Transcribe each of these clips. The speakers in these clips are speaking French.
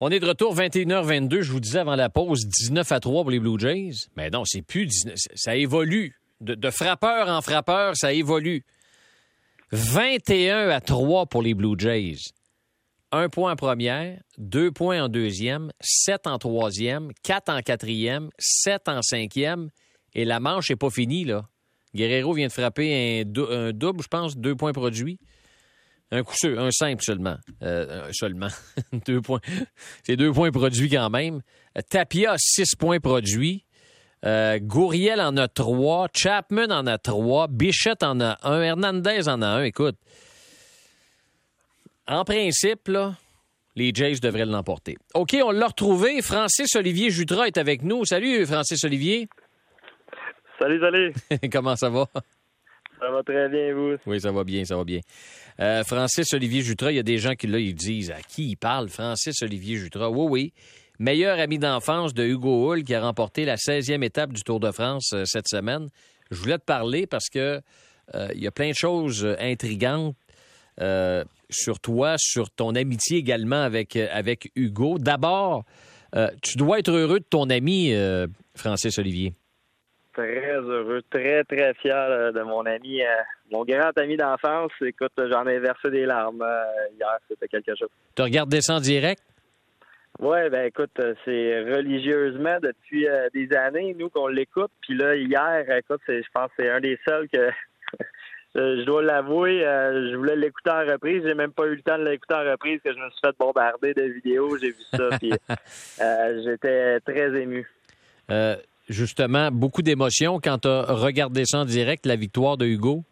On est de retour 21h22. Je vous disais avant la pause 19 à 3 pour les Blue Jays. Mais non, c'est plus 19. Ça évolue. De, frappeur en frappeur, ça évolue. 21 à 3 pour les Blue Jays. Un point en première, deux points en deuxième, sept en troisième, quatre en quatrième, sept en cinquième. Et la manche n'est pas finie, là. Guerrero vient de frapper un, un double, je pense, deux points produits. Un coup sûr, un simple seulement. Euh, seulement. deux points. C'est deux points produits quand même. Tapia, six points produits. Euh, Gouriel en a trois. Chapman en a trois. Bichette en a un. Hernandez en a un. Écoute, en principe, là, les Jays devraient l'emporter. OK, on l'a retrouvé. Francis Olivier Jutras est avec nous. Salut, Francis Olivier. Salut, salut. Comment ça va? Ça va très bien, vous? Oui, ça va bien, ça va bien. Euh, Francis Olivier Jutras, il y a des gens qui là, ils disent à qui il parle, Francis Olivier Jutras? Oui, oui. Meilleur ami d'enfance de Hugo Hull qui a remporté la 16e étape du Tour de France euh, cette semaine. Je voulais te parler parce que euh, il y a plein de choses intrigantes sur toi, sur ton amitié également avec, Hugo. D'abord, tu dois être heureux de ton ami, Francis Olivier heureux, très, très fier de mon ami, euh, mon grand ami d'enfance. Écoute, j'en ai versé des larmes euh, hier, c'était quelque chose. Tu regardes ça en direct? Oui, ben écoute, c'est religieusement depuis euh, des années, nous, qu'on l'écoute. Puis là, hier, écoute, je pense que c'est un des seuls que je dois l'avouer, je voulais l'écouter en reprise. J'ai même pas eu le temps de l'écouter en reprise que je me suis fait bombarder de vidéos. J'ai vu ça, puis j'étais très ému justement beaucoup d'émotions quand tu as regardé ça en direct, la victoire de Hugo?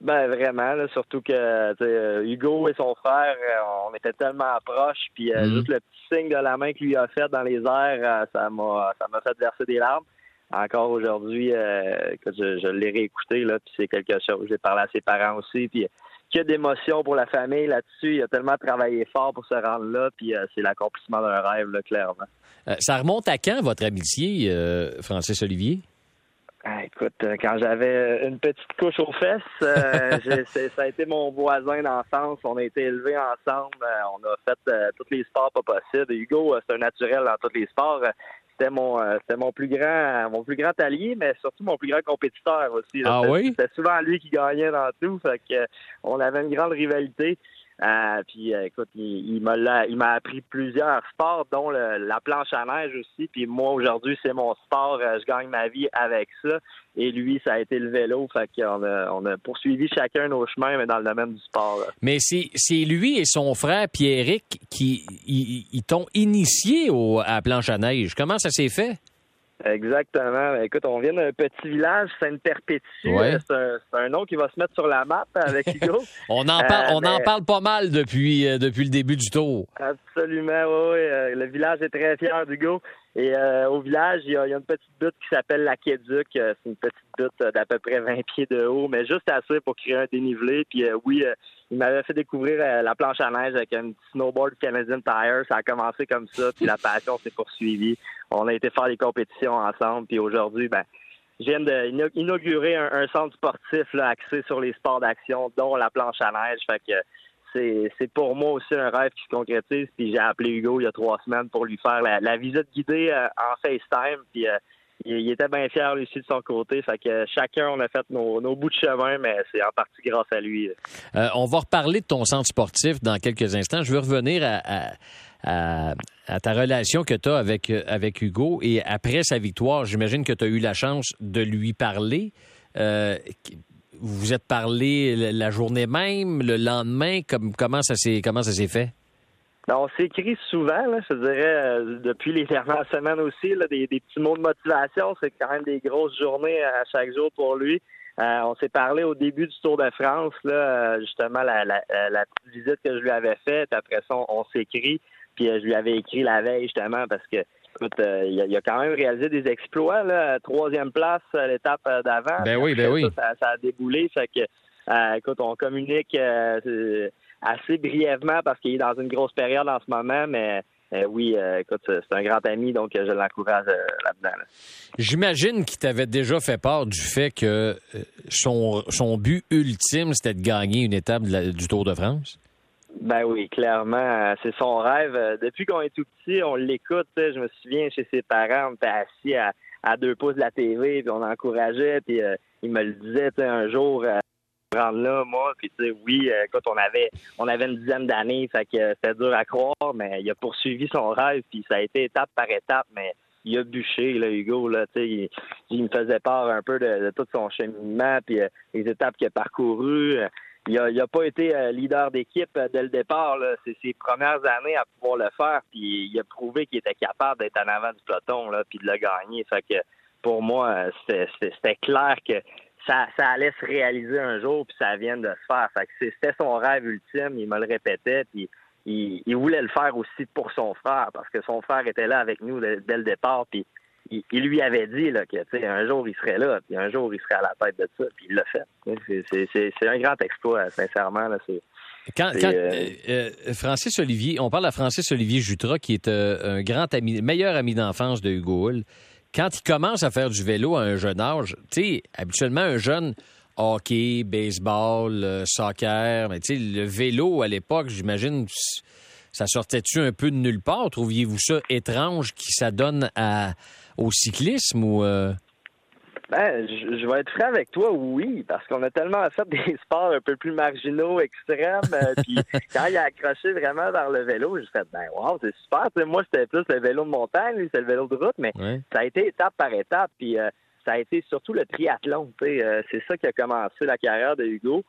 Ben vraiment, surtout que euh, Hugo et son frère, euh, on était tellement proches, puis euh, mhm. juste le petit signe de la main qu'il lui a fait dans les airs, ça m'a ça m'a fait verser des larmes. Encore aujourd'hui, que je, je l'ai réécouté là, puis c'est quelque chose. J'ai parlé à ses parents aussi, puis a d'émotions pour la famille là-dessus. Il a tellement travaillé fort pour se rendre là, puis c'est l'accomplissement d'un rêve, là, clairement. Euh, ça remonte à quand, votre amitié, euh, Francis Olivier? Ah, écoute, euh, quand j'avais une petite couche aux fesses, ça a été mon voisin d'enfance. On a été élevés ensemble. on a fait tous les sports pas possibles. Hugo, c'est un naturel dans tous les sports. C'était mon, c'était mon plus grand, mon plus grand allié, mais surtout mon plus grand compétiteur aussi. Ah oui? C'était souvent lui qui gagnait dans tout. Fait que, on avait une grande rivalité. Euh, puis euh, écoute, il, il m'a appris plusieurs sports, dont la planche à neige aussi. Puis moi aujourd'hui, c'est mon sport. Euh, je gagne ma vie avec ça. Et lui, ça a été le vélo. Fait qu'on a, on a poursuivi chacun nos chemins, mais dans le domaine du sport. Mais c'est, c'est lui et son frère Pierrick qui ils, t'ont initié au, à la planche à neige. Comment ça s'est fait? Exactement. Ben, écoute, on vient d'un petit village, Sainte-Perpétue. C'est un, nom qui va se mettre sur la map avec Hugo. on en parle, on en euh, parle pas mal depuis, euh, depuis le début du tour. Absolument, oui. Euh, le village est très fier d'Hugo. Et au village, il y, a, une petite butte qui s'appelle l'Aqueduc. C'est une petite butte d'à peu près 20 pieds de haut, mais juste assez pour créer un dénivelé. Puis oui, il m'avait fait découvrir la planche à neige avec un petit snowboard Canadian Tire. Ça a commencé comme ça, puis la passion s'est poursuivie on a été faire des compétitions ensemble. Puis aujourd'hui, ben, je viens d'inaugurer un, un, centre sportif là, axé sur les sports d'action, dont la planche à neige. Fait que c'est pour moi aussi un rêve qui se concrétise. Puis j'ai appelé Hugo il y a trois semaines pour lui faire la, visite guidée euh, en FaceTime. Puis euh, il, était bien fier lui de son côté. Fait que chacun on a fait nos, bouts de chemin, mais c'est en partie grâce à lui. Euh, on va reparler de ton centre sportif dans quelques instants. Je veux revenir à à, ta relation que tu as avec, avec Hugo. Et après sa victoire, j'imagine que tu as eu la chance de lui parler. Vous êtes parlé la journée même, le lendemain, comme, comment ça s'est comment ça s'est fait? Ben, on s'écrit souvent, je dirais, euh, depuis les dernières semaines aussi, des, petits mots de motivation. C'est quand même des grosses journées à chaque jour pour lui. on s'est parlé au début du Tour de France, là, justement, la, petite visite que je lui avais faite. Après ça, on s'écrit. Puis euh, je lui avais écrit la veille justement parce que écoute, euh, il, a, quand même réalisé des exploits, là, troisième place à l'étape euh, d'avant. Ben oui, ben oui. Ça, a déboulé, fait que écoute, on communique assez brièvement parce qu'il est dans une grosse période en ce moment, mais oui, écoute, c'est un grand ami, donc je l'encourage là-dedans. J'imagine qu'il t'avait déjà fait part du fait que son, son but ultime, c'était de gagner une étape du Tour de France? Ben oui, clairement, c'est son rêve. Depuis qu'on est tout petit, on l'écoute. Je me souviens chez ses parents, on était assis à, deux pouces de la TV, puis on encourageait, puis il me le disait un jour rendre là, moi. Puis tu sais, oui, quand on avait on avait une dizaine d'années, fait que c'était dur à croire, mais il a poursuivi son rêve, puis ça a été étape par étape, mais il a bûché, là, Hugo, là, tu sais, il, me faisait part un peu de, tout son cheminement, puis euh, les étapes qu'il a parcourues. Il n'a a pas été euh, leader d'équipe euh, dès le départ. C'est ses premières années à pouvoir le faire. Puis il a prouvé qu'il était capable d'être en avant du peloton là, puis de le gagner. Fait que pour moi, c'était clair que ça, allait se réaliser un jour, puis ça vient de se faire. c'était son rêve ultime, il me le répétait, puis il, voulait le faire aussi pour son frère, parce que son frère était là avec nous dès, le départ, puis il, lui avait dit là, que un jour il serait là, puis un jour il serait à la tête de ça, puis il l'a fait. C'est un grand exploit, sincèrement. quand, euh, euh, Francis Olivier, on parle à Francis Olivier Jutra, qui est euh, un grand ami, meilleur ami d'enfance de Hugo Hull quand il commence à faire du vélo à un jeune âge, tu sais, habituellement, un jeune hockey, baseball, euh, soccer, mais tu sais, le vélo à l'époque, j'imagine, ça sortait-tu un peu de nulle part? Trouviez-vous ça étrange qui s'adonne à, au cyclisme ou. Euh? Ben, je, vais être franc avec toi, oui, parce qu'on a tellement fait des sports un peu plus marginaux, extrêmes, euh, puis quand il a accroché vraiment vers le vélo, j'ai fait, ben wow, c'est super. moi, c'était plus le vélo de montagne, lui, c'est le vélo de route, mais ça a été étape par étape, puis euh, ça a été surtout le triathlon. Euh, c'est ça qui a commencé la carrière de Hugo.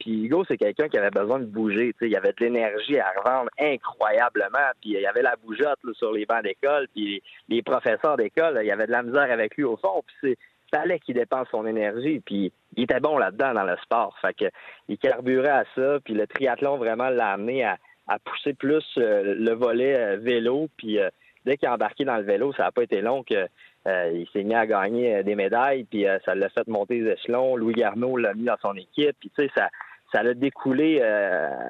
puis Hugo, c'est quelqu'un qui avait besoin de bouger. Il avait de l'énergie à revendre incroyablement. Puis il y avait la bougeotte sur les bancs d'école. Puis les, professeurs d'école, il y avait de la misère avec lui au fond. Puis fallait qu'il dépense son énergie, puis il était bon là-dedans dans le sport. Fait que il carburait à ça, puis le triathlon vraiment l'a amené à, pousser plus euh, le volet euh, vélo, puis euh, dès qu'il a embarqué dans le vélo, ça n'a pas été long que il s'est mis à gagner des médailles, puis ça l'a fait monter les échelons. Louis Garneau l'a mis dans son équipe, puis tu sais ça ça l'a découlé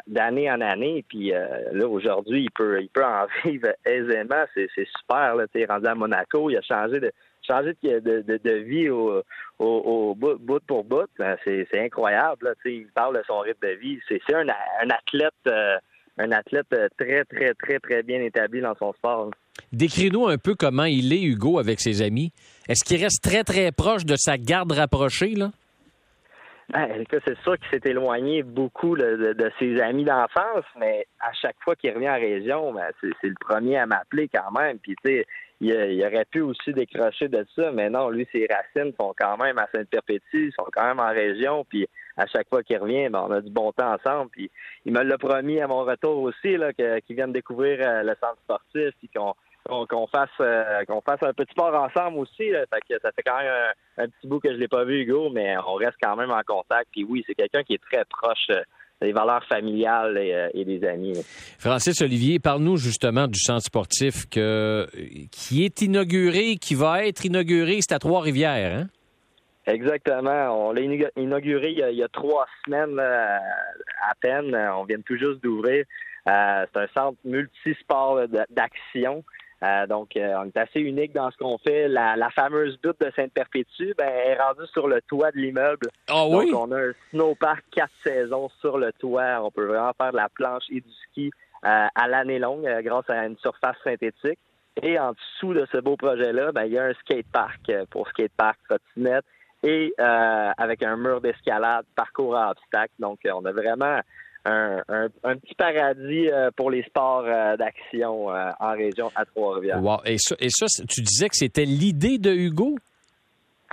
d'année en année. Puis là, aujourd'hui, il peut, il peut en vivre aisément. C'est, super. Là, il est rendu à Monaco. Il a changé de, changer de, vie au, bout, pour bout, ben, c'est incroyable. Il parle de son rythme de vie. C'est un, athlète euh, un athlète euh, très, très, très, très bien établi dans son sport. Décris-nous un peu comment il est, Hugo, avec ses amis. Est-ce qu'il reste très, très proche de sa garde rapprochée, là? Ben, c'est sûr qu'il s'est éloigné beaucoup de, ses amis d'enfance, mais à chaque fois qu'il revient en région, ben, c'est le premier à m'appeler quand même. Puis, tu sais, il, aurait pu aussi décrocher de ça, mais non, lui, ses racines sont quand même à Sainte-Perpétue, sont quand même en région, puis à chaque fois qu'il revient, ben, on a du bon temps ensemble. Puis il me l'a promis à mon retour aussi, là, qu'il vienne découvrir euh, le centre sportif, puis qu'on fasse euh, qu'on fasse un petit sport ensemble aussi. Fait que ça fait quand même un, petit bout que je l'ai pas vu, Hugo, mais on reste quand même en contact. Puis oui, c'est quelqu'un qui est très proche euh, des valeurs familiales euh, et, des amis. Francis Olivier, parle-nous justement du centre sportif que, qui est inauguré, qui va être inauguré, c'est à Trois-Rivières, hein? Exactement. On l'a inauguré il y, a, trois semaines à peine. On vient tout juste d'ouvrir. Euh, c'est un centre multisport d'action. Euh, donc, euh, on est assez unique dans ce qu'on fait. La, fameuse butte de Sainte-Perpétue ben, est rendue sur le toit de l'immeuble. Ah donc, on a un snowpark quatre saisons sur le toit. On peut vraiment faire de la planche et du ski euh, à l'année longue grâce à une surface synthétique. Et en dessous de ce beau projet-là, ben, il y a un skatepark pour skatepark, trottinette et avec un mur d'escalade, parcours à obstacles. Donc, on a vraiment un, petit paradis euh, pour les sports euh, d'action euh, en région à Trois-Rivières. Et ça, et ça, tu disais que c'était l'idée de Hugo?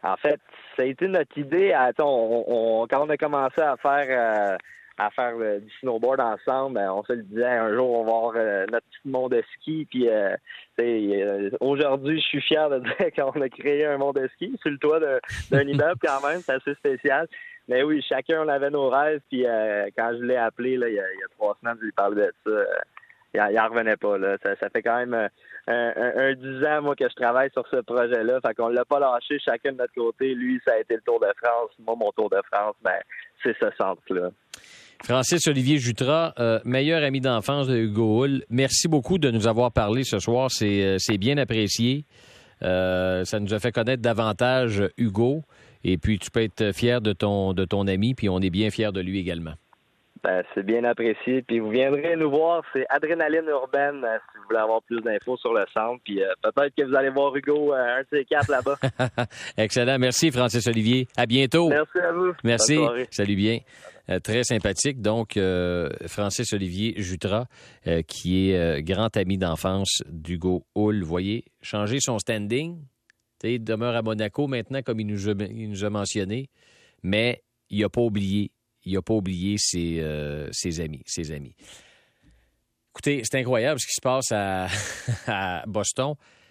En fait, ça a été notre idée. quand on a commencé à faire à faire du snowboard ensemble, ben, on se le disait un jour on va avoir notre petit monde de ski. Puis aujourd'hui, je suis fier de dire qu'on a créé un monde de ski sur le toit d'un immeuble quand même. C'est assez spécial. Mais oui, chacun on avait nos rêves. Puis euh, quand je l'ai appelé il, y a, trois semaines, je lui parlais de ça. Euh, il n'en revenait pas. Ça, fait quand même euh, un, dix ans, moi, que je travaille sur ce projet-là. Fait qu'on l'a pas lâché chacun de notre côté. Lui, ça a été le Tour de France. Moi, mon Tour de France, ben, c'est ce centre-là. Francis Olivier Jutra, meilleur ami d'enfance de Hugo Hull. Merci beaucoup de nous avoir parlé ce soir. C'est bien apprécié. ça nous a fait connaître davantage Hugo. Et puis, tu peux être fier de ton, de ton ami, puis on est bien fier de lui également. Ben, c'est bien apprécié. Puis vous viendrez nous voir, c'est Adrénaline Urbaine, euh, si vous voulez avoir plus d'infos sur le centre. Puis euh, peut-être que vous allez voir Hugo, euh, un de ces quatre là-bas. Excellent. Merci, Francis Olivier. À bientôt. Merci à vous. Merci. Salut bien. Très sympathique. Donc, Francis Olivier Jutra, qui est grand ami d'enfance d'Hugo Hull. Voyez, changer son standing. Il demeure à Monaco maintenant, comme il nous a mentionné. Mais il n'a pas oublié il n'a pas oublié euh, ses, amis, ses amis. Écoutez, c'est incroyable ce qui se passe à, Boston.